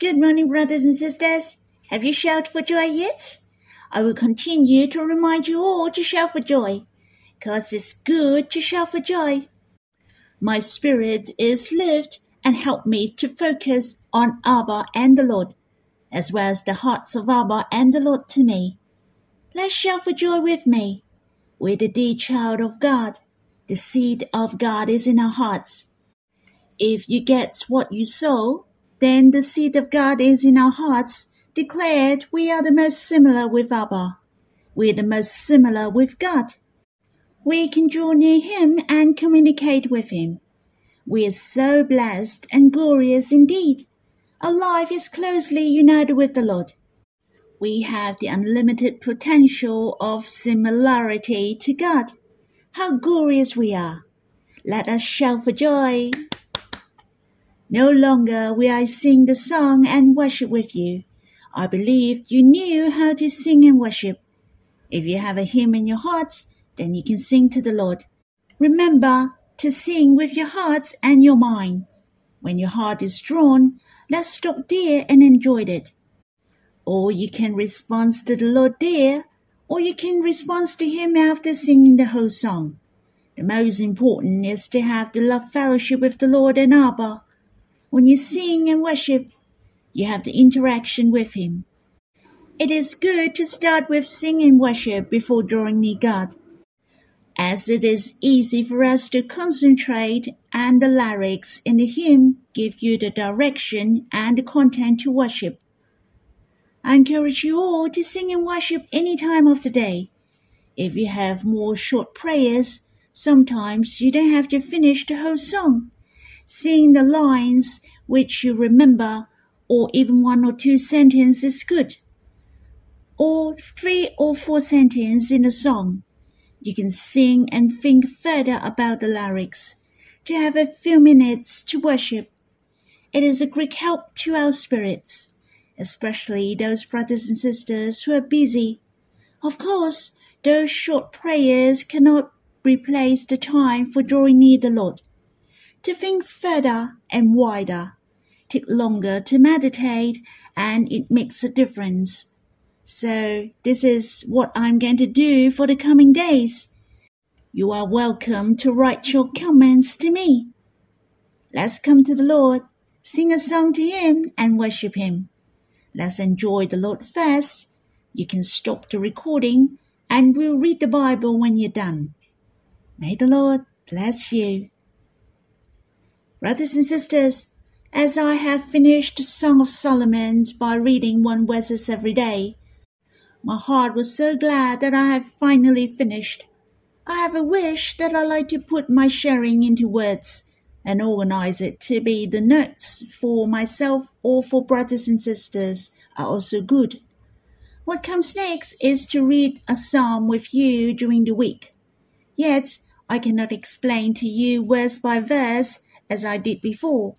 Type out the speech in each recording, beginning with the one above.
Good morning, brothers and sisters. Have you shouted for joy yet? I will continue to remind you all to shout for joy, cause it's good to shout for joy. My spirit is lived and help me to focus on Abba and the Lord, as well as the hearts of Abba and the Lord to me. Let's shout for joy with me. We're the dear child of God. The seed of God is in our hearts. If you get what you sow, then the seed of God is in our hearts, declared we are the most similar with Abba. We're the most similar with God. We can draw near Him and communicate with Him. We are so blessed and glorious indeed. Our life is closely united with the Lord. We have the unlimited potential of similarity to God. How glorious we are! Let us shout for joy. No longer will I sing the song and worship with you. I believed you knew how to sing and worship. If you have a hymn in your heart, then you can sing to the Lord. Remember to sing with your heart and your mind. When your heart is drawn, let's stop there and enjoy it. Or you can respond to the Lord there, or you can respond to Him after singing the whole song. The most important is to have the love fellowship with the Lord and Abba. When you sing and worship, you have the interaction with Him. It is good to start with singing worship before drawing near God as it is easy for us to concentrate and the lyrics in the hymn give you the direction and the content to worship. I encourage you all to sing and worship any time of the day. If you have more short prayers, sometimes you don't have to finish the whole song. Sing the lines which you remember, or even one or two sentences is good. Or three or four sentences in a song you can sing and think further about the lyrics, to have a few minutes to worship. It is a great help to our spirits, especially those brothers and sisters who are busy. Of course, those short prayers cannot replace the time for drawing near the Lord. To think further and wider, take longer to meditate, and it makes a difference. So this is what I'm going to do for the coming days. You are welcome to write your comments to me. Let's come to the Lord, sing a song to Him, and worship Him. Let's enjoy the Lord first. You can stop the recording and we'll read the Bible when you're done. May the Lord bless you. Brothers and sisters, as I have finished the Song of Solomon by reading one verses every day, my heart was so glad that I have finally finished. I have a wish that I like to put my sharing into words and organize it to be the notes for myself or for brothers and sisters are also good. What comes next is to read a psalm with you during the week. Yet, I cannot explain to you verse by verse as I did before,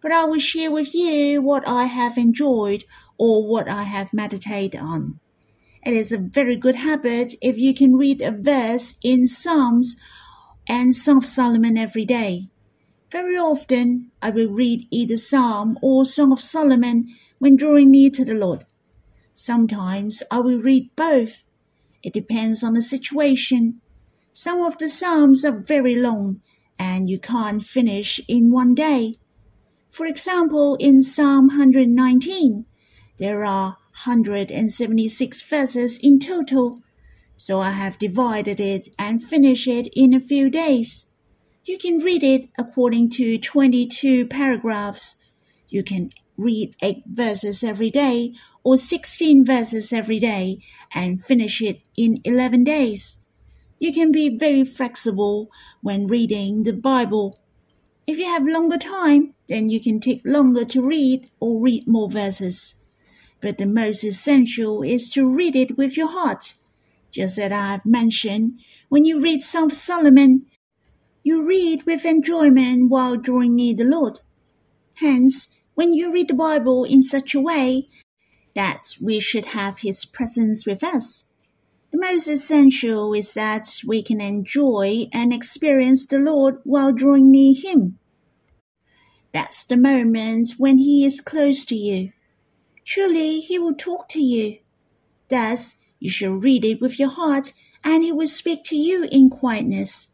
but I will share with you what I have enjoyed or what I have meditated on. It is a very good habit if you can read a verse in Psalms and Song of Solomon every day. Very often, I will read either Psalm or Song of Solomon when drawing near to the Lord. Sometimes I will read both. It depends on the situation. Some of the Psalms are very long and you can't finish in one day. For example, in Psalm 119, there are 176 verses in total, so I have divided it and finished it in a few days. You can read it according to 22 paragraphs. You can read 8 verses every day or 16 verses every day and finish it in 11 days. You can be very flexible when reading the Bible. If you have longer time, then you can take longer to read or read more verses but the most essential is to read it with your heart. Just as I have mentioned, when you read Psalm Solomon, you read with enjoyment while drawing near the Lord. Hence, when you read the Bible in such a way that we should have His presence with us, the most essential is that we can enjoy and experience the Lord while drawing near Him. That's the moment when He is close to you. Truly, He will talk to you. Thus, you shall read it with your heart, and He will speak to you in quietness.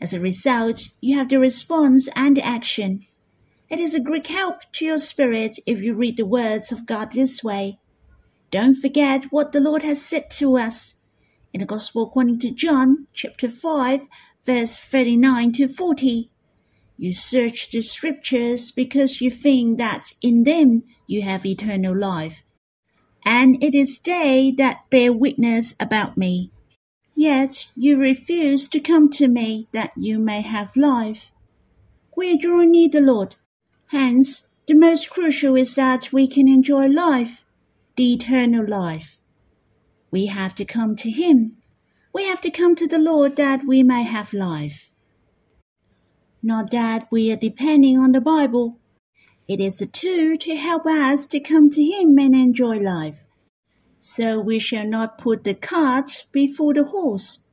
As a result, you have the response and the action. It is a great help to your spirit if you read the words of God this way. Don't forget what the Lord has said to us. In the Gospel according to John, chapter 5, verse 39 to 40. You search the scriptures because you think that in them you have eternal life. And it is they that bear witness about me. Yet you refuse to come to me that you may have life. We draw near the Lord. Hence, the most crucial is that we can enjoy life, the eternal life. We have to come to Him. We have to come to the Lord that we may have life. Not that we are depending on the Bible. It is a tool to help us to come to Him and enjoy life. So we shall not put the cart before the horse.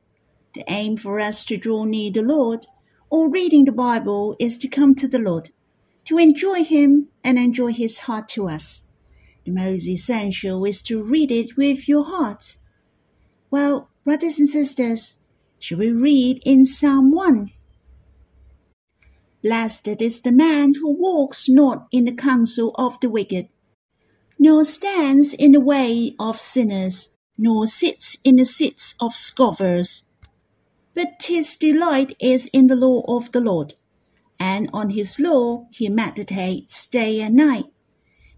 The aim for us to draw near the Lord or reading the Bible is to come to the Lord, to enjoy Him and enjoy His heart to us. The most essential is to read it with your heart. Well, brothers and sisters, shall we read in Psalm 1? Blessed is the man who walks not in the counsel of the wicked, nor stands in the way of sinners, nor sits in the seats of scoffers. But his delight is in the law of the Lord, and on his law he meditates day and night.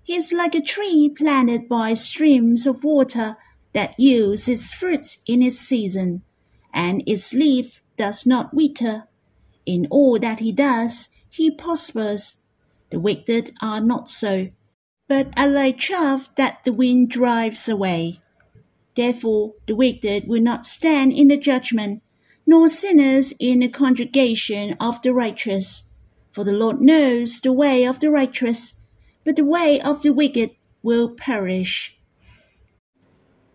He is like a tree planted by streams of water that yields its fruit in its season, and its leaf does not wither. In all that he does, he prospers. The wicked are not so but are like chaff that the wind drives away. Therefore the wicked will not stand in the judgment, nor sinners in the congregation of the righteous. For the Lord knows the way of the righteous, but the way of the wicked will perish.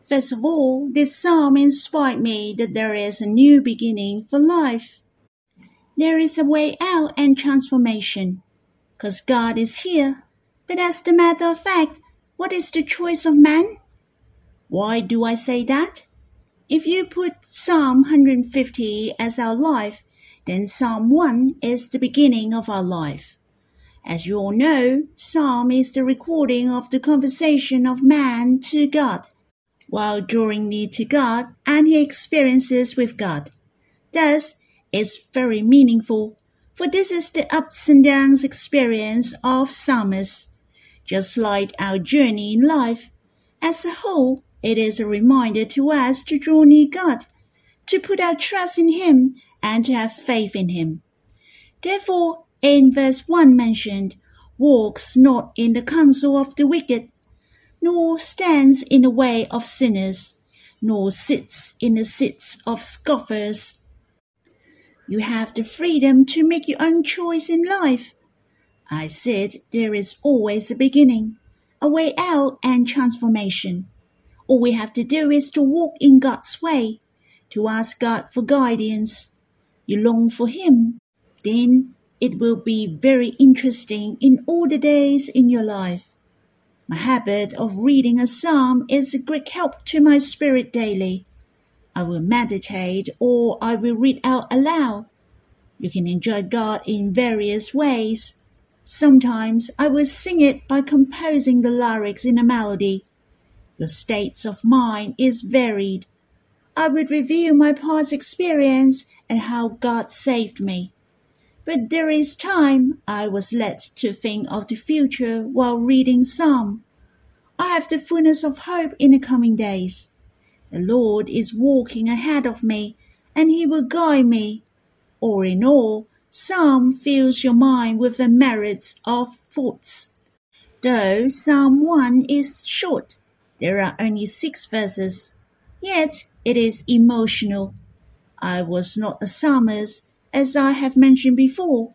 First of all, this psalm inspired me that there is a new beginning for life. There is a way out and transformation, because God is here but as a matter of fact, what is the choice of man? Why do I say that? If you put Psalm 150 as our life, then Psalm 1 is the beginning of our life. As you all know, Psalm is the recording of the conversation of man to God, while drawing near to God and his experiences with God. Thus, it's very meaningful, for this is the ups and downs experience of psalmists just like our journey in life. As a whole, it is a reminder to us to draw near God, to put our trust in Him, and to have faith in Him. Therefore, in verse 1 mentioned, walks not in the counsel of the wicked, nor stands in the way of sinners, nor sits in the seats of scoffers. You have the freedom to make your own choice in life. I said there is always a beginning, a way out, and transformation. All we have to do is to walk in God's way, to ask God for guidance. You long for Him, then it will be very interesting in all the days in your life. My habit of reading a psalm is a great help to my spirit daily. I will meditate or I will read out aloud. You can enjoy God in various ways. Sometimes I will sing it by composing the lyrics in a melody. Your states of mind is varied. I would review my past experience and how God saved me. But there is time I was led to think of the future while reading Psalm. I have the fullness of hope in the coming days. The Lord is walking ahead of me, and He will guide me. All in all, Psalm fills your mind with the merits of thoughts. Though Psalm 1 is short, there are only six verses, yet it is emotional. I was not a psalmist, as I have mentioned before,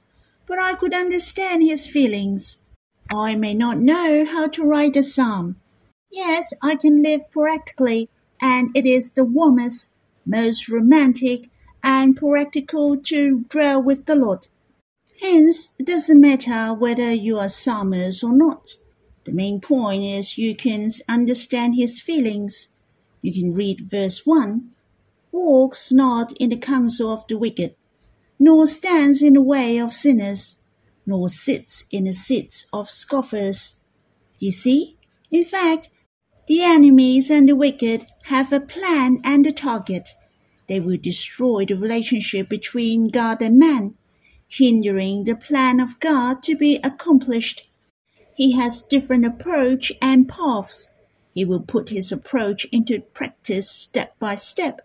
but I could understand his feelings. I may not know how to write a psalm, yet I can live practically, and it is the warmest, most romantic, and practical to dwell with the Lord. Hence, it doesn't matter whether you are psalmist or not. The main point is you can understand his feelings. You can read verse 1 Walks not in the counsel of the wicked, nor stands in the way of sinners, nor sits in the seats of scoffers. You see, in fact, the enemies and the wicked have a plan and a target. They will destroy the relationship between God and man, hindering the plan of God to be accomplished. He has different approach and paths. He will put his approach into practice step by step.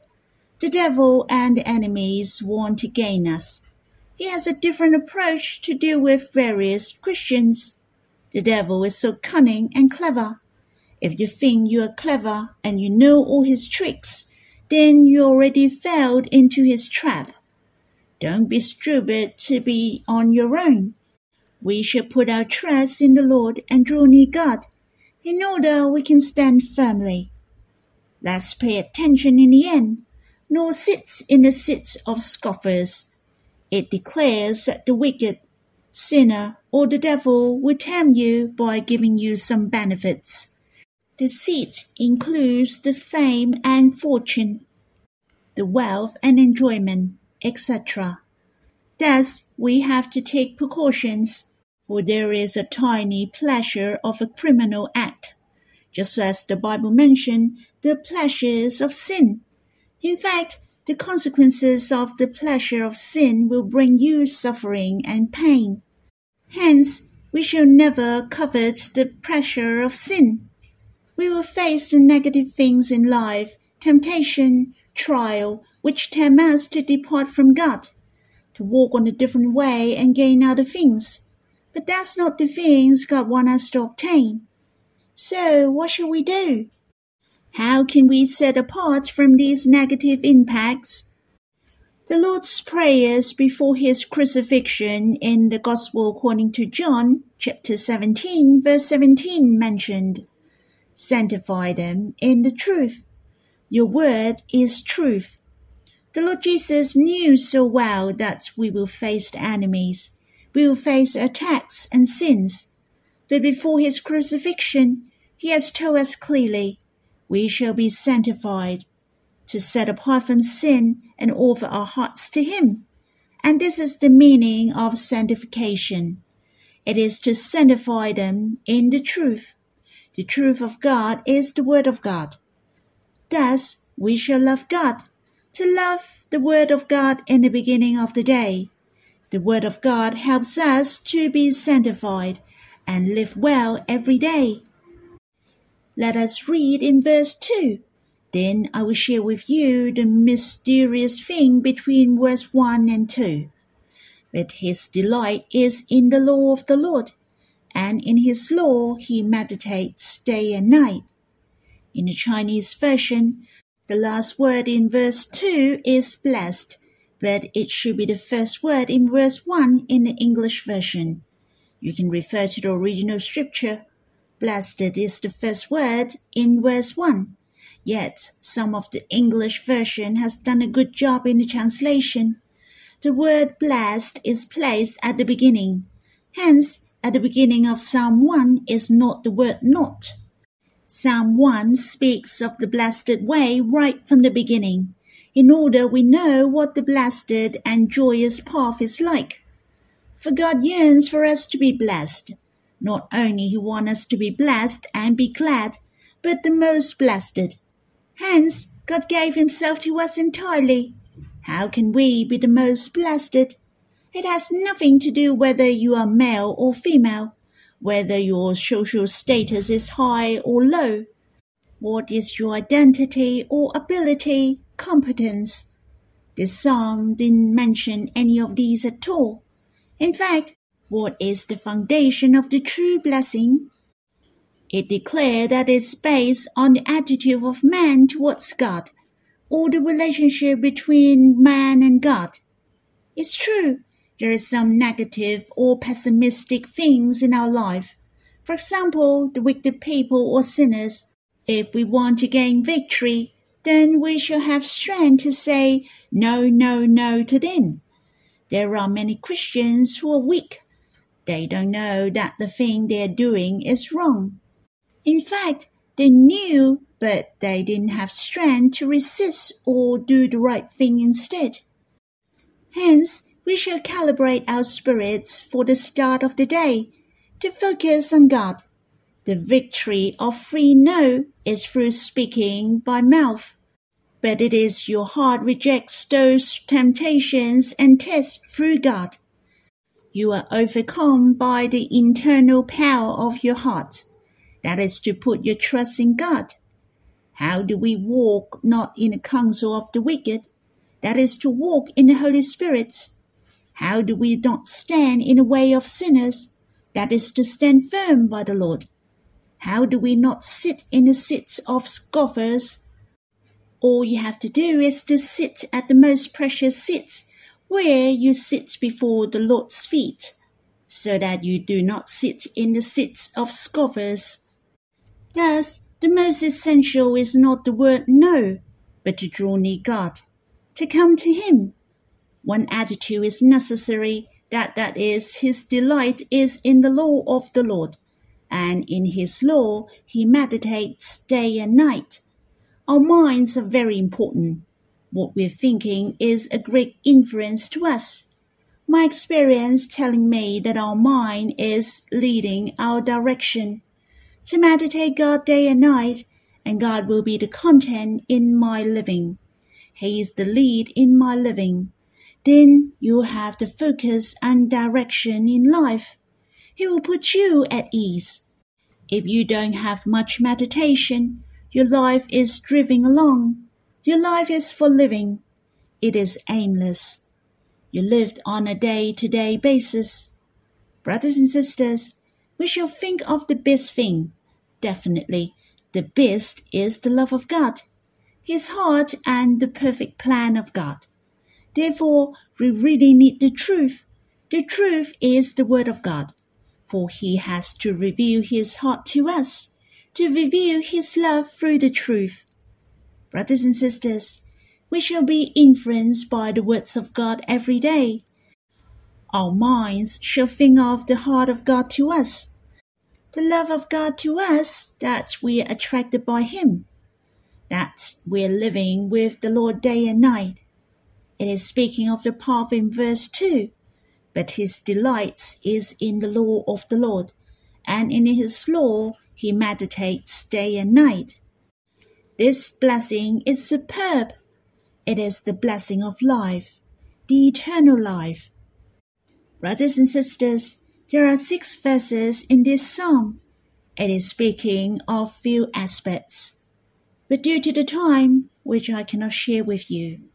The devil and enemies want to gain us. He has a different approach to deal with various Christians. The devil is so cunning and clever. If you think you are clever and you know all his tricks, then you already fell into his trap. Don't be stupid to be on your own. We should put our trust in the Lord and draw near God, in order we can stand firmly. Let's pay attention in the end, nor sits in the seats of scoffers. It declares that the wicked, sinner, or the devil will tempt you by giving you some benefits. The seat includes the fame and fortune, the wealth and enjoyment, etc. Thus, we have to take precautions, for there is a tiny pleasure of a criminal act, just as the Bible mentioned the pleasures of sin. In fact, the consequences of the pleasure of sin will bring you suffering and pain. Hence, we shall never covet the pleasure of sin we will face the negative things in life, temptation, trial, which tempt us to depart from God, to walk on a different way and gain other things. But that's not the things God wants us to obtain. So what shall we do? How can we set apart from these negative impacts? The Lord's prayers before his crucifixion in the Gospel according to John, chapter 17, verse 17 mentioned sanctify them in the truth. Your word is truth. The Lord Jesus knew so well that we will face enemies, we will face attacks and sins. But before his crucifixion, he has told us clearly, we shall be sanctified, to set apart from sin and offer our hearts to him. And this is the meaning of sanctification. It is to sanctify them in the truth. The truth of God is the Word of God. Thus, we shall love God, to love the Word of God in the beginning of the day. The Word of God helps us to be sanctified and live well every day. Let us read in verse 2. Then I will share with you the mysterious thing between verse 1 and 2. But his delight is in the law of the Lord and in his law he meditates day and night. In the Chinese version, the last word in verse 2 is blessed, but it should be the first word in verse 1 in the English version. You can refer to the original scripture. Blessed is the first word in verse 1. Yet some of the English version has done a good job in the translation. The word blessed is placed at the beginning. Hence, at the beginning of Psalm 1 is not the word not. Psalm 1 speaks of the blessed way right from the beginning, in order we know what the blessed and joyous path is like. For God yearns for us to be blessed. Not only He wants us to be blessed and be glad, but the most blessed. Hence, God gave Himself to us entirely. How can we be the most blessed it has nothing to do whether you are male or female, whether your social status is high or low. What is your identity or ability, competence? This psalm didn't mention any of these at all. In fact, what is the foundation of the true blessing? It declared that it's based on the attitude of man towards God, or the relationship between man and God. It's true, there are some negative or pessimistic things in our life. For example, the wicked people or sinners. If we want to gain victory, then we shall have strength to say no, no, no to them. There are many Christians who are weak. They don't know that the thing they're doing is wrong. In fact, they knew, but they didn't have strength to resist or do the right thing instead. Hence, we shall calibrate our spirits for the start of the day to focus on God. The victory of free no is through speaking by mouth, but it is your heart rejects those temptations and tests through God. You are overcome by the internal power of your heart. That is to put your trust in God. How do we walk not in the counsel of the wicked? That is to walk in the Holy Spirit. How do we not stand in the way of sinners? That is to stand firm by the Lord. How do we not sit in the seats of scoffers? All you have to do is to sit at the most precious seats, where you sit before the Lord's feet, so that you do not sit in the seats of scoffers. Thus, the most essential is not the word no, but to draw near God, to come to Him. One attitude is necessary that that is his delight is in the law of the Lord, and in his law he meditates day and night. Our minds are very important. What we're thinking is a great influence to us. My experience telling me that our mind is leading our direction. To meditate God day and night, and God will be the content in my living. He is the lead in my living then you'll have the focus and direction in life. He will put you at ease. If you don't have much meditation, your life is driving along. Your life is for living. It is aimless. You lived on a day to day basis. Brothers and sisters, we shall think of the best thing. Definitely, the best is the love of God, His heart, and the perfect plan of God. Therefore, we really need the truth. The truth is the Word of God, for He has to reveal His heart to us, to reveal His love through the truth. Brothers and sisters, we shall be influenced by the words of God every day. Our minds shall think of the heart of God to us, the love of God to us, that we are attracted by Him, that we are living with the Lord day and night it is speaking of the path in verse 2. But his delights is in the law of the Lord, and in his law he meditates day and night. This blessing is superb. It is the blessing of life, the eternal life. Brothers and sisters, there are six verses in this psalm. It is speaking of few aspects. But due to the time, which I cannot share with you,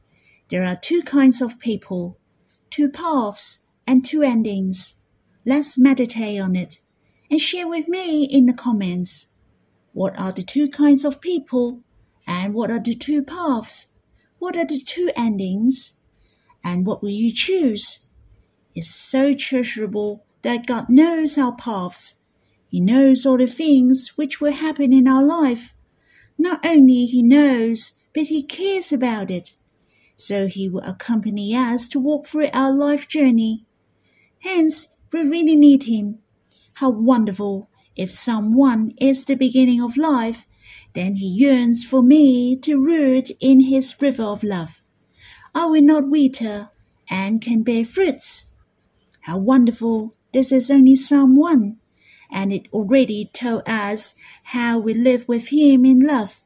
there are two kinds of people, two paths, and two endings. Let's meditate on it and share with me in the comments. What are the two kinds of people? And what are the two paths? What are the two endings? And what will you choose? It's so treasurable that God knows our paths. He knows all the things which will happen in our life. Not only He knows, but He cares about it so he will accompany us to walk through our life journey. Hence, we really need him. How wonderful if someone is the beginning of life, then he yearns for me to root in his river of love. I will not wither and can bear fruits? How wonderful this is only Psalm 1, and it already told us how we live with him in love.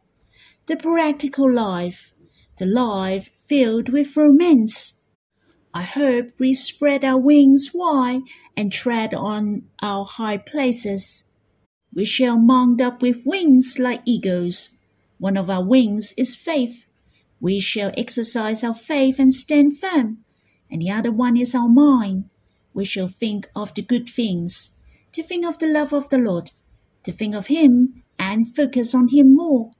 The practical life the life filled with romance. I hope we spread our wings wide and tread on our high places. We shall mount up with wings like eagles. One of our wings is faith. We shall exercise our faith and stand firm. And the other one is our mind. We shall think of the good things, to think of the love of the Lord, to think of Him and focus on Him more.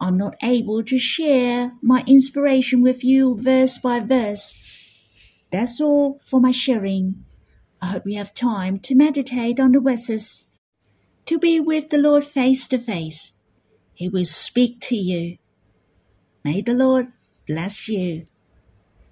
I'm not able to share my inspiration with you verse by verse. That's all for my sharing. I hope you have time to meditate on the verses, to be with the Lord face to face. He will speak to you. May the Lord bless you.